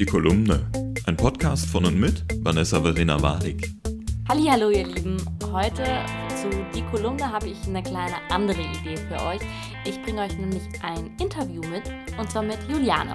Die Kolumne. Ein Podcast von und mit Vanessa Verena Wadig. Hallo ihr Lieben. Heute zu Die Kolumne habe ich eine kleine andere Idee für euch. Ich bringe euch nämlich ein Interview mit und zwar mit Juliane.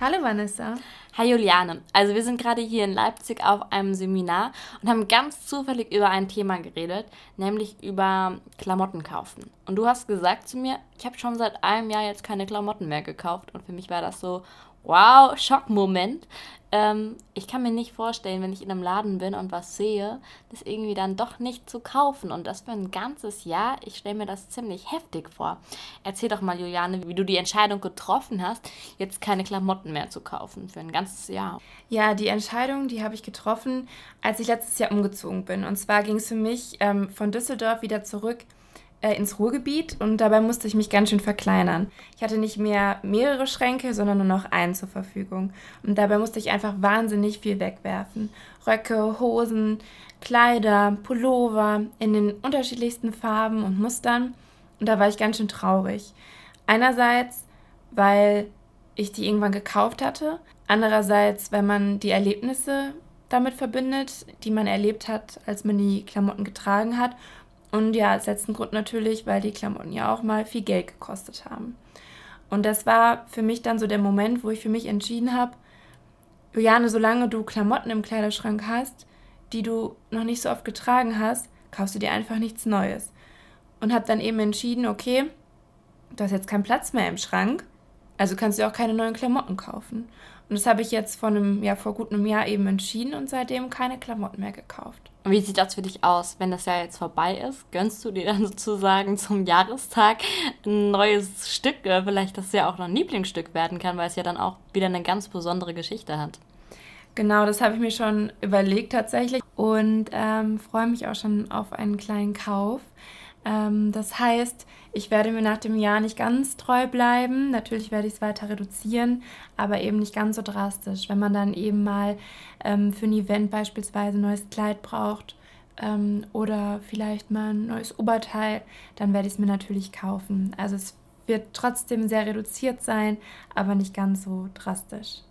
Hallo Vanessa. Hi Juliane. Also wir sind gerade hier in Leipzig auf einem Seminar und haben ganz zufällig über ein Thema geredet, nämlich über Klamotten kaufen. Und du hast gesagt zu mir, ich habe schon seit einem Jahr jetzt keine Klamotten mehr gekauft und für mich war das so, wow, Schockmoment. Ähm, ich kann mir nicht vorstellen, wenn ich in einem Laden bin und was sehe, das irgendwie dann doch nicht zu kaufen. Und das für ein ganzes Jahr. Ich stelle mir das ziemlich heftig vor. Erzähl doch mal, Juliane, wie du die Entscheidung getroffen hast, jetzt keine Klamotten mehr zu kaufen für ein ganzes Jahr. Ja, die Entscheidung, die habe ich getroffen, als ich letztes Jahr umgezogen bin. Und zwar ging es für mich ähm, von Düsseldorf wieder zurück äh, ins Ruhrgebiet und dabei musste ich mich ganz schön verkleinern. Ich hatte nicht mehr mehrere Schränke, sondern nur noch einen zur Verfügung. Und dabei musste ich einfach wahnsinnig viel wegwerfen. Röcke, Hosen, Kleider, Pullover in den unterschiedlichsten Farben und Mustern. Und da war ich ganz schön traurig. Einerseits, weil ich die irgendwann gekauft hatte. Andererseits, weil man die Erlebnisse damit verbindet, die man erlebt hat, als man die Klamotten getragen hat. Und ja, als letzten Grund natürlich, weil die Klamotten ja auch mal viel Geld gekostet haben. Und das war für mich dann so der Moment, wo ich für mich entschieden habe, Juliane, solange du Klamotten im Kleiderschrank hast, die du noch nicht so oft getragen hast, kaufst du dir einfach nichts Neues. Und habe dann eben entschieden, okay, du hast jetzt keinen Platz mehr im Schrank, also kannst du auch keine neuen Klamotten kaufen. Und das habe ich jetzt vor einem, ja, vor gut einem Jahr eben entschieden und seitdem keine Klamotten mehr gekauft. Und wie sieht das für dich aus, wenn das Jahr jetzt vorbei ist? Gönnst du dir dann sozusagen zum Jahrestag ein neues Stück, äh, vielleicht das ja auch noch ein Lieblingsstück werden kann, weil es ja dann auch wieder eine ganz besondere Geschichte hat? Genau, das habe ich mir schon überlegt tatsächlich und ähm, freue mich auch schon auf einen kleinen Kauf. Ähm, das heißt, ich werde mir nach dem Jahr nicht ganz treu bleiben. Natürlich werde ich es weiter reduzieren, aber eben nicht ganz so drastisch. Wenn man dann eben mal ähm, für ein Event beispielsweise ein neues Kleid braucht ähm, oder vielleicht mal ein neues Oberteil, dann werde ich es mir natürlich kaufen. Also es wird trotzdem sehr reduziert sein, aber nicht ganz so drastisch.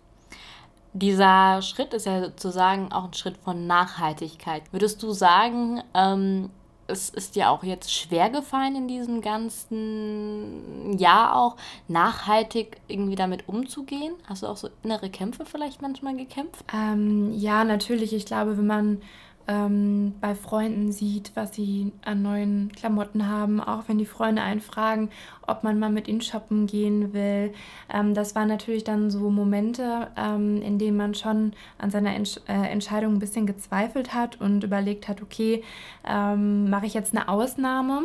Dieser Schritt ist ja sozusagen auch ein Schritt von Nachhaltigkeit. Würdest du sagen, ähm, es ist dir auch jetzt schwer gefallen in diesem ganzen Jahr auch, nachhaltig irgendwie damit umzugehen? Hast du auch so innere Kämpfe vielleicht manchmal gekämpft? Ähm, ja, natürlich. Ich glaube, wenn man ähm, bei Freunden sieht, was sie an neuen Klamotten haben, auch wenn die Freunde einen fragen, ob man mal mit ihnen shoppen gehen will. Ähm, das waren natürlich dann so Momente, ähm, in denen man schon an seiner Entsch äh, Entscheidung ein bisschen gezweifelt hat und überlegt hat, okay, ähm, mache ich jetzt eine Ausnahme?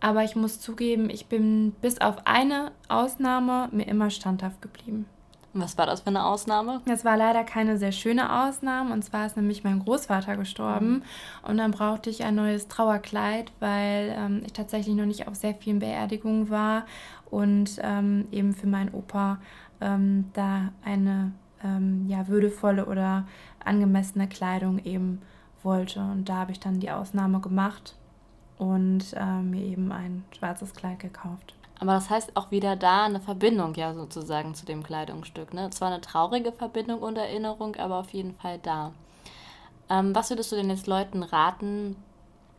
Aber ich muss zugeben, ich bin bis auf eine Ausnahme mir immer standhaft geblieben. Was war das für eine Ausnahme? Das war leider keine sehr schöne Ausnahme. Und zwar ist nämlich mein Großvater gestorben. Mhm. Und dann brauchte ich ein neues Trauerkleid, weil ähm, ich tatsächlich noch nicht auf sehr vielen Beerdigungen war und ähm, eben für meinen Opa ähm, da eine ähm, ja, würdevolle oder angemessene Kleidung eben wollte. Und da habe ich dann die Ausnahme gemacht und äh, mir eben ein schwarzes Kleid gekauft. Aber das heißt auch wieder da eine Verbindung ja sozusagen zu dem Kleidungsstück. Ne? Zwar eine traurige Verbindung und Erinnerung, aber auf jeden Fall da. Ähm, was würdest du denn jetzt Leuten raten,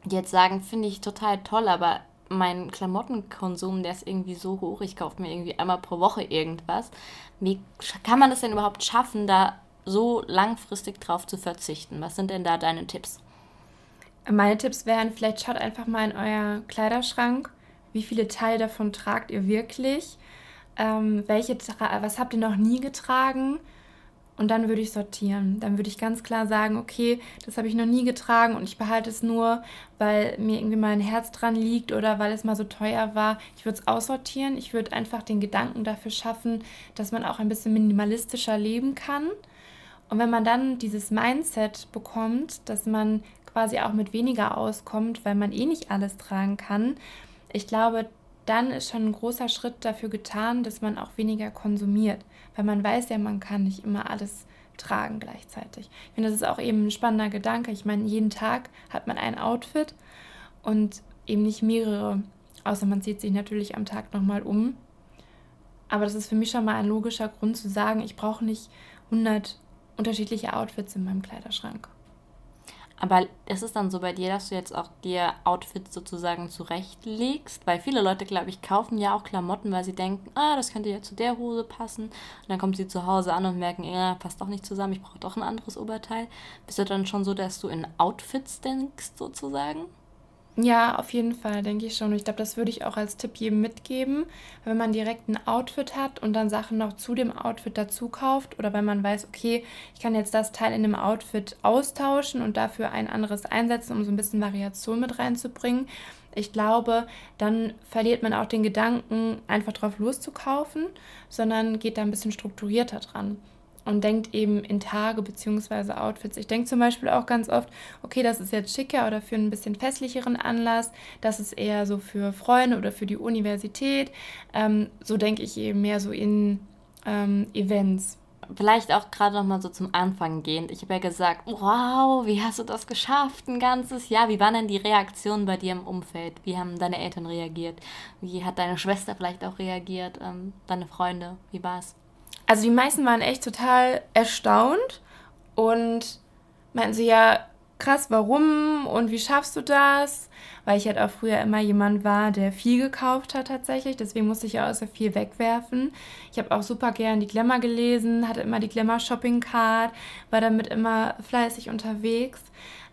die jetzt sagen, finde ich total toll, aber mein Klamottenkonsum, der ist irgendwie so hoch, ich kaufe mir irgendwie einmal pro Woche irgendwas. Wie kann man das denn überhaupt schaffen, da so langfristig drauf zu verzichten? Was sind denn da deine Tipps? Meine Tipps wären, vielleicht schaut einfach mal in euer Kleiderschrank wie viele Teile davon tragt ihr wirklich, ähm, welche, was habt ihr noch nie getragen und dann würde ich sortieren. Dann würde ich ganz klar sagen, okay, das habe ich noch nie getragen und ich behalte es nur, weil mir irgendwie mein Herz dran liegt oder weil es mal so teuer war. Ich würde es aussortieren. Ich würde einfach den Gedanken dafür schaffen, dass man auch ein bisschen minimalistischer leben kann. Und wenn man dann dieses Mindset bekommt, dass man quasi auch mit weniger auskommt, weil man eh nicht alles tragen kann, ich glaube, dann ist schon ein großer Schritt dafür getan, dass man auch weniger konsumiert, weil man weiß ja, man kann nicht immer alles tragen gleichzeitig. Ich finde, das ist auch eben ein spannender Gedanke. Ich meine, jeden Tag hat man ein Outfit und eben nicht mehrere, außer man zieht sich natürlich am Tag nochmal um. Aber das ist für mich schon mal ein logischer Grund zu sagen, ich brauche nicht 100 unterschiedliche Outfits in meinem Kleiderschrank. Aber ist es dann so bei dir, dass du jetzt auch dir Outfits sozusagen zurechtlegst? Weil viele Leute, glaube ich, kaufen ja auch Klamotten, weil sie denken, ah, das könnte ja zu der Hose passen. Und dann kommen sie zu Hause an und merken, ja, passt doch nicht zusammen, ich brauche doch ein anderes Oberteil. Bist du dann schon so, dass du in Outfits denkst, sozusagen? Ja, auf jeden Fall, denke ich schon. Ich glaube, das würde ich auch als Tipp jedem mitgeben. Wenn man direkt ein Outfit hat und dann Sachen noch zu dem Outfit dazu kauft oder wenn man weiß, okay, ich kann jetzt das Teil in dem Outfit austauschen und dafür ein anderes einsetzen, um so ein bisschen Variation mit reinzubringen. Ich glaube, dann verliert man auch den Gedanken, einfach drauf loszukaufen, sondern geht da ein bisschen strukturierter dran und denkt eben in Tage bzw. Outfits. Ich denke zum Beispiel auch ganz oft, okay, das ist jetzt schicker oder für einen bisschen festlicheren Anlass, das ist eher so für Freunde oder für die Universität. Ähm, so denke ich eben mehr so in ähm, Events. Vielleicht auch gerade noch mal so zum Anfang gehend. Ich habe ja gesagt, wow, wie hast du das geschafft, ein ganzes Jahr? Wie waren denn die Reaktionen bei dir im Umfeld? Wie haben deine Eltern reagiert? Wie hat deine Schwester vielleicht auch reagiert? Ähm, deine Freunde? Wie war es? Also die meisten waren echt total erstaunt und meinten so, ja, krass, warum und wie schaffst du das? Weil ich halt auch früher immer jemand war, der viel gekauft hat tatsächlich. Deswegen musste ich ja auch sehr viel wegwerfen. Ich habe auch super gern die Glamour gelesen, hatte immer die Glamour Shopping Card, war damit immer fleißig unterwegs.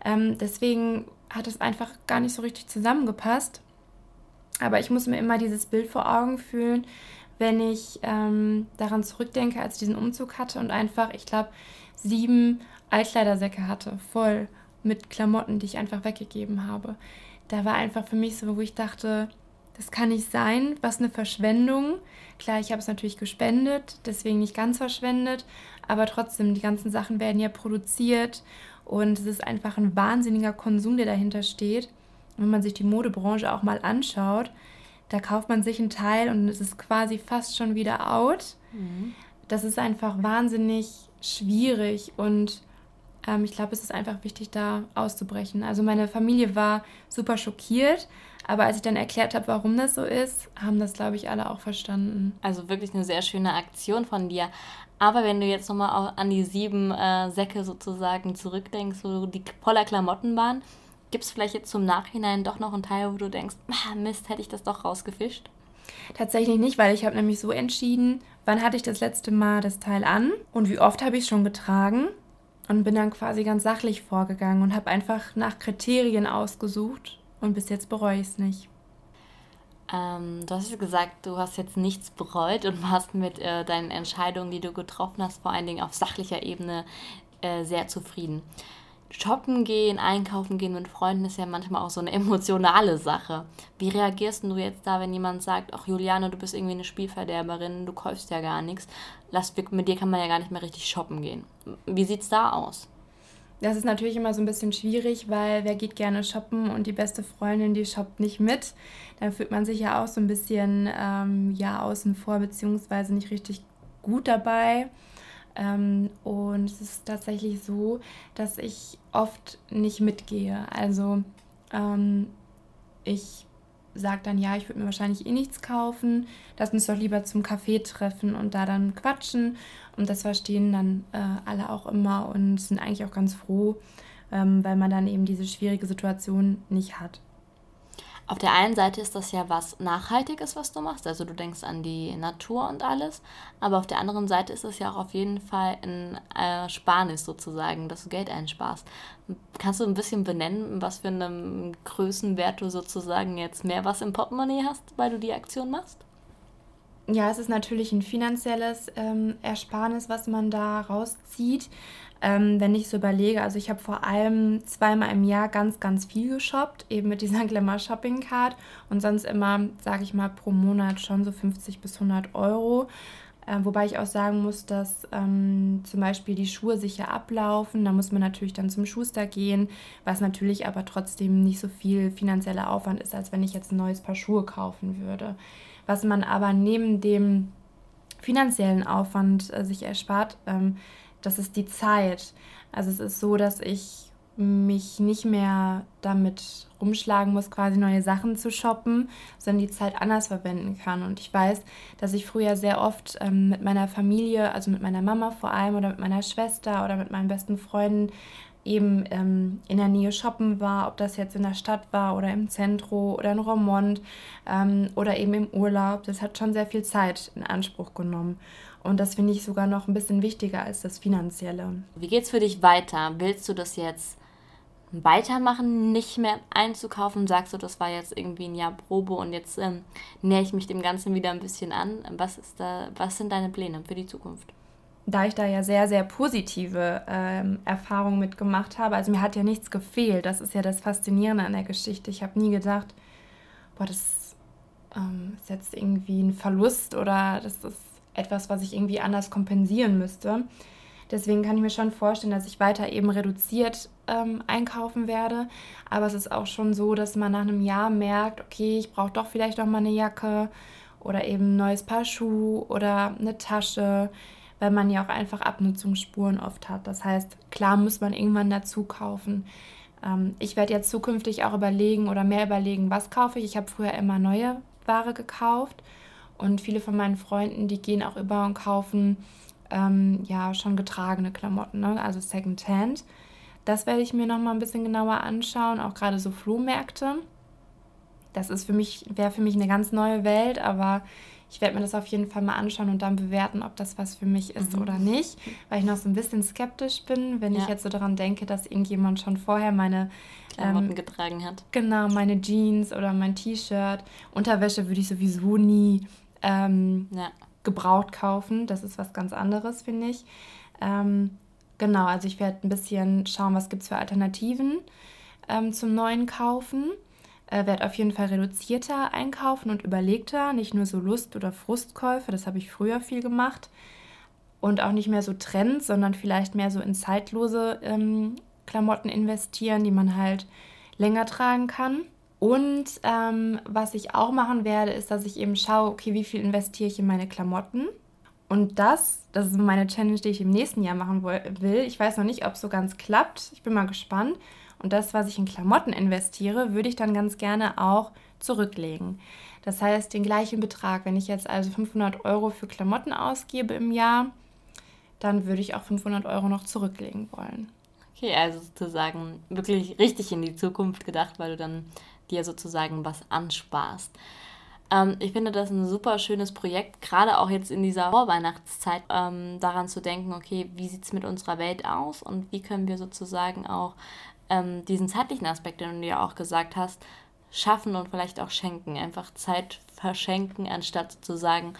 Ähm, deswegen hat es einfach gar nicht so richtig zusammengepasst. Aber ich muss mir immer dieses Bild vor Augen fühlen, wenn ich ähm, daran zurückdenke, als ich diesen Umzug hatte und einfach, ich glaube, sieben Altkleidersäcke hatte, voll mit Klamotten, die ich einfach weggegeben habe. Da war einfach für mich so, wo ich dachte, das kann nicht sein, was eine Verschwendung. Klar, ich habe es natürlich gespendet, deswegen nicht ganz verschwendet, aber trotzdem, die ganzen Sachen werden ja produziert und es ist einfach ein wahnsinniger Konsum, der dahinter steht. wenn man sich die Modebranche auch mal anschaut, da kauft man sich ein Teil und es ist quasi fast schon wieder out. Mhm. Das ist einfach wahnsinnig schwierig und ähm, ich glaube, es ist einfach wichtig, da auszubrechen. Also meine Familie war super schockiert, aber als ich dann erklärt habe, warum das so ist, haben das, glaube ich, alle auch verstanden. Also wirklich eine sehr schöne Aktion von dir. Aber wenn du jetzt nochmal an die sieben äh, Säcke sozusagen zurückdenkst, wo die voller Klamotten waren, Gibt es vielleicht jetzt zum Nachhinein doch noch einen Teil, wo du denkst, ah, Mist, hätte ich das doch rausgefischt? Tatsächlich nicht, weil ich habe nämlich so entschieden, wann hatte ich das letzte Mal das Teil an und wie oft habe ich es schon getragen und bin dann quasi ganz sachlich vorgegangen und habe einfach nach Kriterien ausgesucht und bis jetzt bereue ich es nicht. Ähm, du hast gesagt, du hast jetzt nichts bereut und warst mit äh, deinen Entscheidungen, die du getroffen hast, vor allen Dingen auf sachlicher Ebene äh, sehr zufrieden shoppen gehen, einkaufen gehen mit Freunden ist ja manchmal auch so eine emotionale Sache. Wie reagierst du jetzt da, wenn jemand sagt, ach Juliane, du bist irgendwie eine Spielverderberin, du kaufst ja gar nichts, Lass, mit dir kann man ja gar nicht mehr richtig shoppen gehen. Wie sieht's da aus? Das ist natürlich immer so ein bisschen schwierig, weil wer geht gerne shoppen und die beste Freundin, die shoppt nicht mit. Dann fühlt man sich ja auch so ein bisschen ähm, ja, außen vor, beziehungsweise nicht richtig gut dabei. Ähm, und es ist tatsächlich so, dass ich oft nicht mitgehe. Also ähm, ich sage dann, ja, ich würde mir wahrscheinlich eh nichts kaufen. Lass uns doch lieber zum Café treffen und da dann quatschen. Und das verstehen dann äh, alle auch immer und sind eigentlich auch ganz froh, ähm, weil man dann eben diese schwierige Situation nicht hat. Auf der einen Seite ist das ja was Nachhaltiges, was du machst, also du denkst an die Natur und alles, aber auf der anderen Seite ist es ja auch auf jeden Fall ein Ersparnis sozusagen, dass du Geld einsparst. Kannst du ein bisschen benennen, was für einen Größenwert du sozusagen jetzt mehr was im Portemonnaie hast, weil du die Aktion machst? Ja, es ist natürlich ein finanzielles ähm, Ersparnis, was man da rauszieht. Ähm, wenn ich so überlege, also ich habe vor allem zweimal im Jahr ganz, ganz viel geshoppt, eben mit dieser Glamour Shopping Card und sonst immer, sage ich mal, pro Monat schon so 50 bis 100 Euro. Äh, wobei ich auch sagen muss, dass ähm, zum Beispiel die Schuhe sicher ablaufen. Da muss man natürlich dann zum Schuster gehen, was natürlich aber trotzdem nicht so viel finanzieller Aufwand ist, als wenn ich jetzt ein neues Paar Schuhe kaufen würde. Was man aber neben dem finanziellen Aufwand äh, sich erspart, ähm, das ist die Zeit. Also es ist so, dass ich mich nicht mehr damit rumschlagen muss, quasi neue Sachen zu shoppen, sondern die Zeit anders verwenden kann. Und ich weiß, dass ich früher sehr oft ähm, mit meiner Familie, also mit meiner Mama vor allem oder mit meiner Schwester oder mit meinen besten Freunden eben ähm, in der Nähe shoppen war, ob das jetzt in der Stadt war oder im Zentrum oder in Romont ähm, oder eben im Urlaub. Das hat schon sehr viel Zeit in Anspruch genommen. Und das finde ich sogar noch ein bisschen wichtiger als das Finanzielle. Wie geht es für dich weiter? Willst du das jetzt weitermachen, nicht mehr einzukaufen? Sagst du, das war jetzt irgendwie ein Jahr Probe und jetzt ähm, nähere ich mich dem Ganzen wieder ein bisschen an? Was, ist da, was sind deine Pläne für die Zukunft? Da ich da ja sehr, sehr positive ähm, Erfahrungen mitgemacht habe, also mir hat ja nichts gefehlt, das ist ja das Faszinierende an der Geschichte. Ich habe nie gedacht, boah, das ähm, ist jetzt irgendwie ein Verlust oder das ist etwas, was ich irgendwie anders kompensieren müsste. Deswegen kann ich mir schon vorstellen, dass ich weiter eben reduziert ähm, einkaufen werde. Aber es ist auch schon so, dass man nach einem Jahr merkt, okay, ich brauche doch vielleicht noch mal eine Jacke oder eben ein neues Paar Schuhe oder eine Tasche, weil man ja auch einfach Abnutzungsspuren oft hat. Das heißt, klar muss man irgendwann dazu kaufen. Ähm, ich werde jetzt zukünftig auch überlegen oder mehr überlegen, was kaufe ich. Ich habe früher immer neue Ware gekauft und viele von meinen Freunden, die gehen auch über und kaufen ähm, ja schon getragene Klamotten, ne? also Secondhand. Das werde ich mir noch mal ein bisschen genauer anschauen, auch gerade so Flohmärkte. Das ist für mich, wäre für mich eine ganz neue Welt, aber ich werde mir das auf jeden Fall mal anschauen und dann bewerten, ob das was für mich ist mhm. oder nicht, weil ich noch so ein bisschen skeptisch bin, wenn ja. ich jetzt so daran denke, dass irgendjemand schon vorher meine Klamotten ähm, getragen hat. Genau, meine Jeans oder mein T-Shirt. Unterwäsche würde ich sowieso nie ähm, ja. gebraucht kaufen. Das ist was ganz anderes, finde ich. Ähm, genau, also ich werde ein bisschen schauen, was gibt es für Alternativen ähm, zum neuen Kaufen. Äh, werde auf jeden Fall reduzierter einkaufen und überlegter, nicht nur so Lust- oder Frustkäufe, das habe ich früher viel gemacht. Und auch nicht mehr so Trends, sondern vielleicht mehr so in zeitlose ähm, Klamotten investieren, die man halt länger tragen kann. Und ähm, was ich auch machen werde, ist, dass ich eben schaue, okay, wie viel investiere ich in meine Klamotten. Und das, das ist meine Challenge, die ich im nächsten Jahr machen will. Ich weiß noch nicht, ob es so ganz klappt. Ich bin mal gespannt. Und das, was ich in Klamotten investiere, würde ich dann ganz gerne auch zurücklegen. Das heißt, den gleichen Betrag, wenn ich jetzt also 500 Euro für Klamotten ausgebe im Jahr, dann würde ich auch 500 Euro noch zurücklegen wollen. Okay, also sozusagen wirklich richtig in die Zukunft gedacht, weil du dann dir sozusagen was ansparst. Ähm, ich finde das ein super schönes Projekt, gerade auch jetzt in dieser Vorweihnachtszeit, ähm, daran zu denken, okay, wie sieht es mit unserer Welt aus und wie können wir sozusagen auch ähm, diesen zeitlichen Aspekt, den du ja auch gesagt hast, schaffen und vielleicht auch schenken. Einfach Zeit verschenken, anstatt sozusagen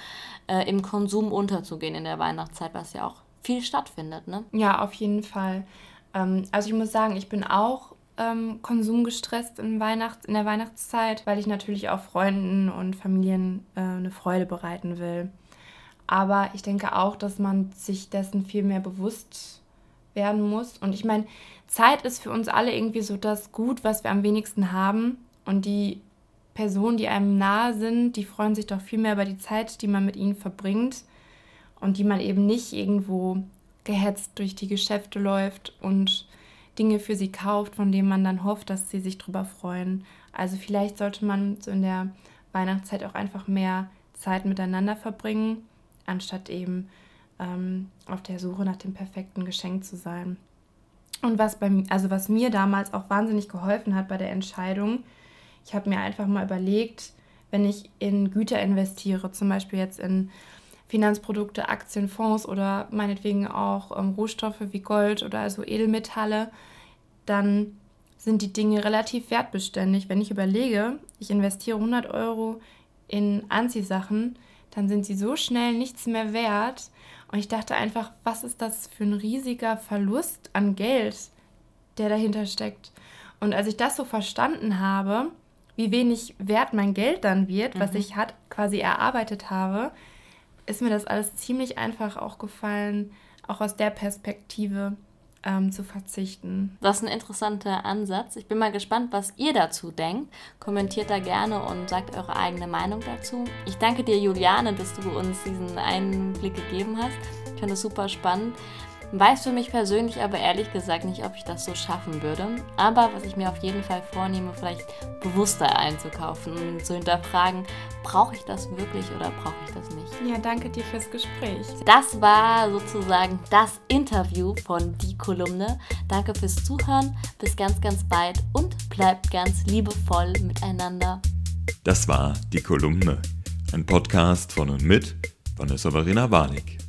äh, im Konsum unterzugehen in der Weihnachtszeit, was ja auch viel stattfindet. Ne? Ja, auf jeden Fall. Ähm, also ich muss sagen, ich bin auch ähm, konsumgestresst in, Weihnachts-, in der Weihnachtszeit, weil ich natürlich auch Freunden und Familien äh, eine Freude bereiten will. Aber ich denke auch, dass man sich dessen viel mehr bewusst werden muss. Und ich meine, Zeit ist für uns alle irgendwie so das Gut, was wir am wenigsten haben. Und die Personen, die einem nahe sind, die freuen sich doch viel mehr über die Zeit, die man mit ihnen verbringt und die man eben nicht irgendwo gehetzt durch die Geschäfte läuft und Dinge für sie kauft, von denen man dann hofft, dass sie sich drüber freuen. Also vielleicht sollte man so in der Weihnachtszeit auch einfach mehr Zeit miteinander verbringen, anstatt eben ähm, auf der Suche nach dem perfekten Geschenk zu sein. Und was, bei, also was mir damals auch wahnsinnig geholfen hat bei der Entscheidung, ich habe mir einfach mal überlegt, wenn ich in Güter investiere, zum Beispiel jetzt in Finanzprodukte, Aktien, Fonds oder meinetwegen auch ähm, Rohstoffe wie Gold oder also Edelmetalle, dann sind die Dinge relativ wertbeständig. Wenn ich überlege, ich investiere 100 Euro in Anziehsachen, dann sind sie so schnell nichts mehr wert. Und ich dachte einfach, was ist das für ein riesiger Verlust an Geld, der dahinter steckt. Und als ich das so verstanden habe, wie wenig wert mein Geld dann wird, mhm. was ich hat, quasi erarbeitet habe, ist mir das alles ziemlich einfach auch gefallen, auch aus der Perspektive ähm, zu verzichten. Das ist ein interessanter Ansatz. Ich bin mal gespannt, was ihr dazu denkt. Kommentiert da gerne und sagt eure eigene Meinung dazu. Ich danke dir, Juliane, dass du uns diesen Einblick gegeben hast. Ich finde es super spannend. Weiß für mich persönlich aber ehrlich gesagt nicht, ob ich das so schaffen würde. Aber was ich mir auf jeden Fall vornehme, vielleicht bewusster einzukaufen und zu hinterfragen, brauche ich das wirklich oder brauche ich das nicht? Ja, danke dir fürs Gespräch. Das war sozusagen das Interview von Die Kolumne. Danke fürs Zuhören. Bis ganz, ganz bald und bleibt ganz liebevoll miteinander. Das war Die Kolumne, ein Podcast von und mit Vanessa Verena Warnig.